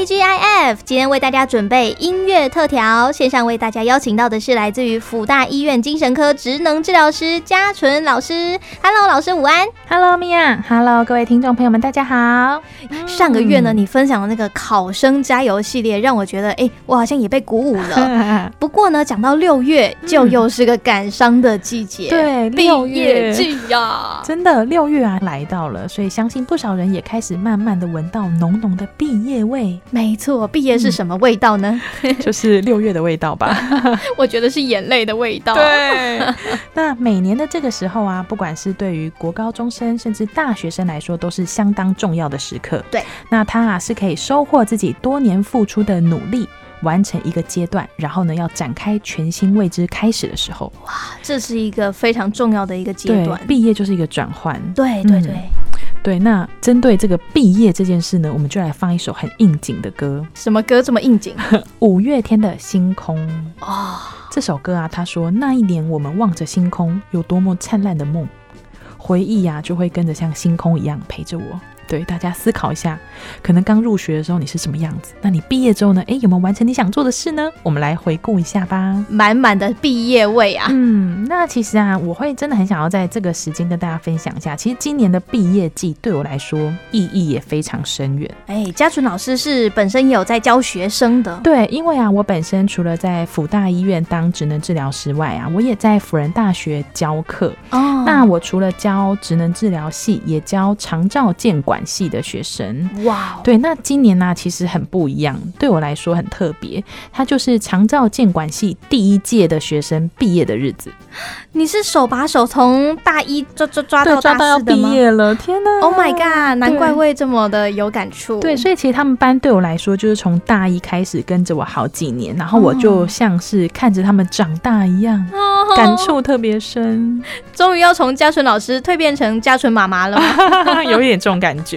TGIF 今天为大家准备音乐特调，线上为大家邀请到的是来自于辅大医院精神科职能治疗师嘉纯老师。Hello，老师午安。Hello，各位听众朋友们，大家好。上个月呢，你分享的那个考生加油系列，让我觉得，哎、欸，我好像也被鼓舞了。不过呢，讲到六月，就又是个感伤的季节。对，毕业季呀，真的六月啊来到了，所以相信不少人也开始慢慢的闻到浓浓的毕业味。没错，毕业是什么味道呢？嗯、就是六月的味道吧。我觉得是眼泪的味道。对。那每年的这个时候啊，不管是对于国高中生，甚至大学生来说，都是相当重要的时刻。对。那他啊是可以收获自己多年付出的努力，完成一个阶段，然后呢要展开全新未知开始的时候。哇，这是一个非常重要的一个阶段。毕业就是一个转换。对对对。嗯对，那针对这个毕业这件事呢，我们就来放一首很应景的歌。什么歌这么应景？五月天的《星空》哦，这首歌啊，他说那一年我们望着星空，有多么灿烂的梦，回忆呀、啊、就会跟着像星空一样陪着我。对，大家思考一下，可能刚入学的时候你是什么样子？那你毕业之后呢？哎，有没有完成你想做的事呢？我们来回顾一下吧。满满的毕业味啊！嗯，那其实啊，我会真的很想要在这个时间跟大家分享一下，其实今年的毕业季对我来说意义也非常深远。哎，嘉纯老师是本身也有在教学生的。对，因为啊，我本身除了在辅大医院当职能治疗师外啊，我也在辅仁大学教课。哦，那我除了教职能治疗系，也教长照健管系的学生哇，wow. 对，那今年呢、啊，其实很不一样，对我来说很特别，它就是长照建管系第一届的学生毕业的日子。你是手把手从大一抓抓抓到大四的吗？毕业了，天哪！Oh my god，难怪会这么的有感触。对，所以其实他们班对我来说，就是从大一开始跟着我好几年，然后我就像是看着他们长大一样，oh. 感触特别深。终于要从嘉纯老师蜕变成嘉纯妈妈了吗？有一点这种感觉。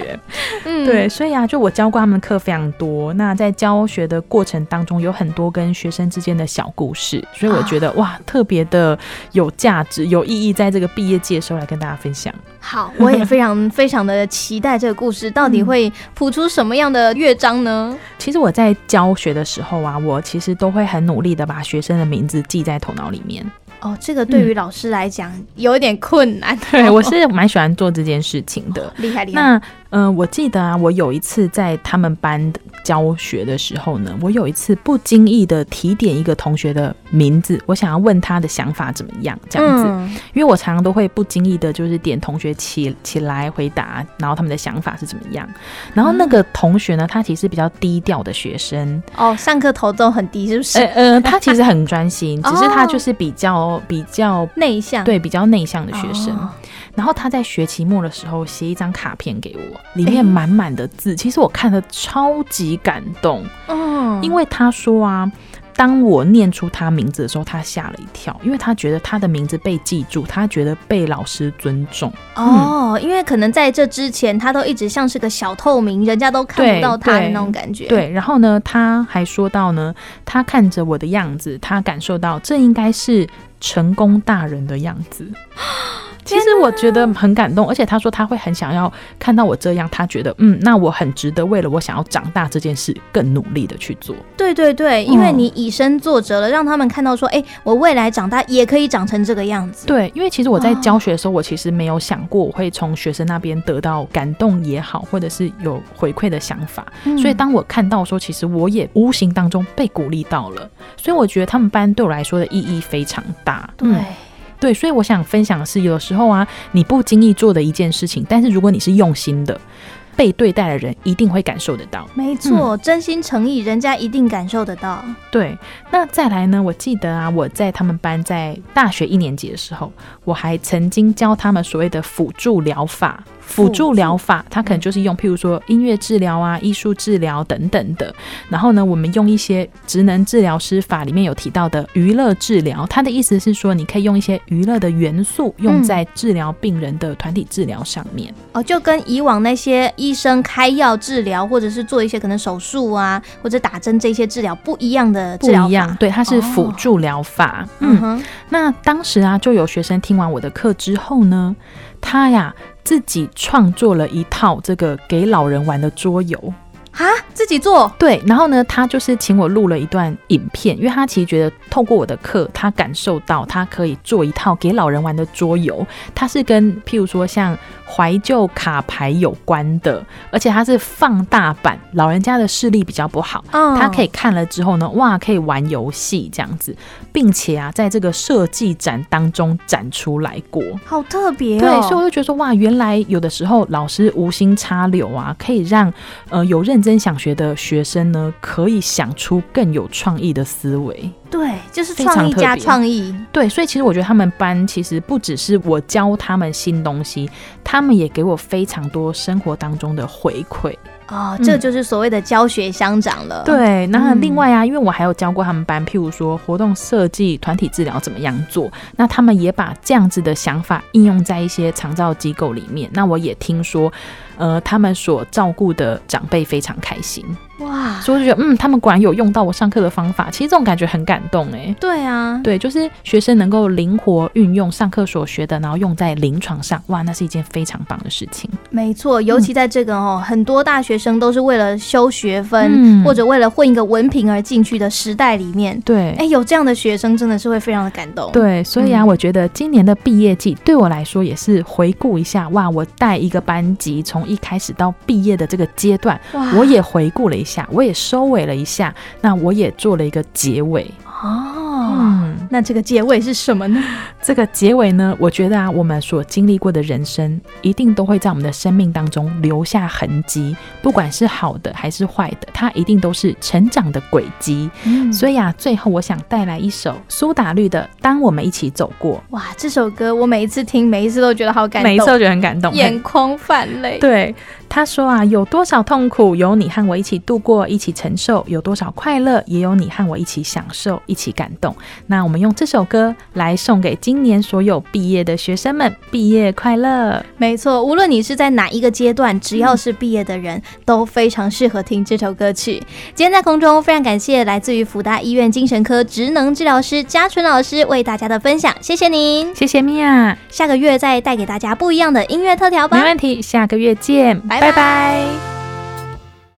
嗯，对，所以啊，就我教过他们课非常多。那在教学的过程当中，有很多跟学生之间的小故事，所以我觉得、啊、哇，特别的有价值、有意义，在这个毕业季的时候来跟大家分享。好，我也非常非常的期待这个故事到底会谱出什么样的乐章呢？其实我在教学的时候啊，我其实都会很努力的把学生的名字记在头脑里面。哦，这个对于老师来讲、嗯、有一点困难。对，我是蛮喜欢做这件事情的。厉、哦、害厉害。那嗯、呃，我记得啊，我有一次在他们班教学的时候呢，我有一次不经意的提点一个同学的名字，我想要问他的想法怎么样，这样子。嗯、因为我常常都会不经意的，就是点同学起起来回答，然后他们的想法是怎么样。然后那个同学呢，他其实比较低调的学生。哦，上课头都很低，是不是？呃，呃他其实很专心，只是他就是比较。比较内向，对，比较内向的学生。哦。然后他在学期末的时候写一张卡片给我，里面满满的字，其实我看的超级感动。嗯，因为他说啊。当我念出他名字的时候，他吓了一跳，因为他觉得他的名字被记住，他觉得被老师尊重。哦，因为可能在这之前，他都一直像是个小透明，人家都看不到他的那种感觉。对，对，然后呢，他还说到呢，他看着我的样子，他感受到这应该是成功大人的样子。其实我觉得很感动，而且他说他会很想要看到我这样，他觉得嗯，那我很值得为了我想要长大这件事更努力的去做。对对对，因为你以身作则了，让他们看到说，哎，我未来长大也可以长成这个样子。对，因为其实我在教学的时候，我其实没有想过我会从学生那边得到感动也好，或者是有回馈的想法。所以当我看到说，其实我也无形当中被鼓励到了，所以我觉得他们班对我来说的意义非常大。对。对，所以我想分享的是，有时候啊，你不经意做的一件事情，但是如果你是用心的，被对待的人一定会感受得到。没错，嗯，真心诚意，人家一定感受得到。对，那再来呢？我记得啊，我在他们班在大学一年级的时候，我还曾经教他们所谓的辅助疗法。辅助疗法，它可能就是用譬如说音乐治疗啊、艺术治疗等等的。然后呢，我们用一些职能治疗师法里面有提到的娱乐治疗，它的意思是说，你可以用一些娱乐的元素用在治疗病人的团体治疗上面。哦，就跟以往那些医生开药治疗，或者是做一些可能手术啊，或者打针这些治疗不一样的治疗法。不一样，对，它是辅助疗法。哦、嗯哼，那当时啊，就有学生听完我的课之后呢，他呀自己创作了一套这个给老人玩的桌游。啊，自己做。对，然后呢，他就是请我录了一段影片，因为他其实觉得透过我的课，他感受到他可以做一套给老人玩的桌游，它是跟譬如说像怀旧卡牌有关的，而且它是放大版，老人家的视力比较不好，嗯，他可以看了之后呢，哇，可以玩游戏这样子，并且啊，在这个设计展当中展出来过，好特别哦。对，所以我就觉得说，哇，原来有的时候老师无心插柳啊，可以让呃有认真想学的学生呢，可以想出更有创意的思维。对，就是创意加创意。对，所以其实我觉得他们班其实不只是我教他们新东西，他们也给我非常多生活当中的回馈。哦，这就是所谓的教学相长了。嗯、对，那另外啊，因为我还有教过他们班，譬如说活动设计、团体治疗怎么样做，那他们也把这样子的想法应用在一些长照机构里面。那我也听说。呃，他们所照顾的长辈非常开心哇，所以我就觉得，嗯，他们果然有用到我上课的方法。其实这种感觉很感动哎。对啊，对，就是学生能够灵活运用上课所学的，然后用在临床上，哇，那是一件非常棒的事情。没错，尤其在这个哦，嗯、很多大学生都是为了修学分、嗯、或者为了混一个文凭而进去的时代里面，对，哎，有这样的学生真的是会非常的感动。对，所以啊，嗯、我觉得今年的毕业季对我来说也是回顾一下，哇，我带一个班级从。一开始到毕业的这个阶段，我也回顾了一下，我也收尾了一下，那我也做了一个结尾。哦，嗯，那这个结尾是什么呢？这个结尾呢，我觉得啊，我们所经历过的人生，一定都会在我们的生命当中留下痕迹，不管是好的还是坏的，它一定都是成长的轨迹。嗯，所以啊，最后我想带来一首苏打绿的《当我们一起走过》。哇，这首歌我每一次听，每一次都觉得好感动，每一次都觉得很感动，眼眶泛泪。对。他说啊，有多少痛苦，有你和我一起度过，一起承受；有多少快乐，也有你和我一起享受，一起感动。那我们用这首歌来送给今年所有毕业的学生们，毕业快乐！没错，无论你是在哪一个阶段，只要是毕业的人，嗯、都非常适合听这首歌曲。今天在空中，非常感谢来自于福大医院精神科职能治疗师嘉纯老师为大家的分享，谢谢您，谢谢米娅。下个月再带给大家不一样的音乐特调吧。没问题，下个月见，拜拜。拜拜。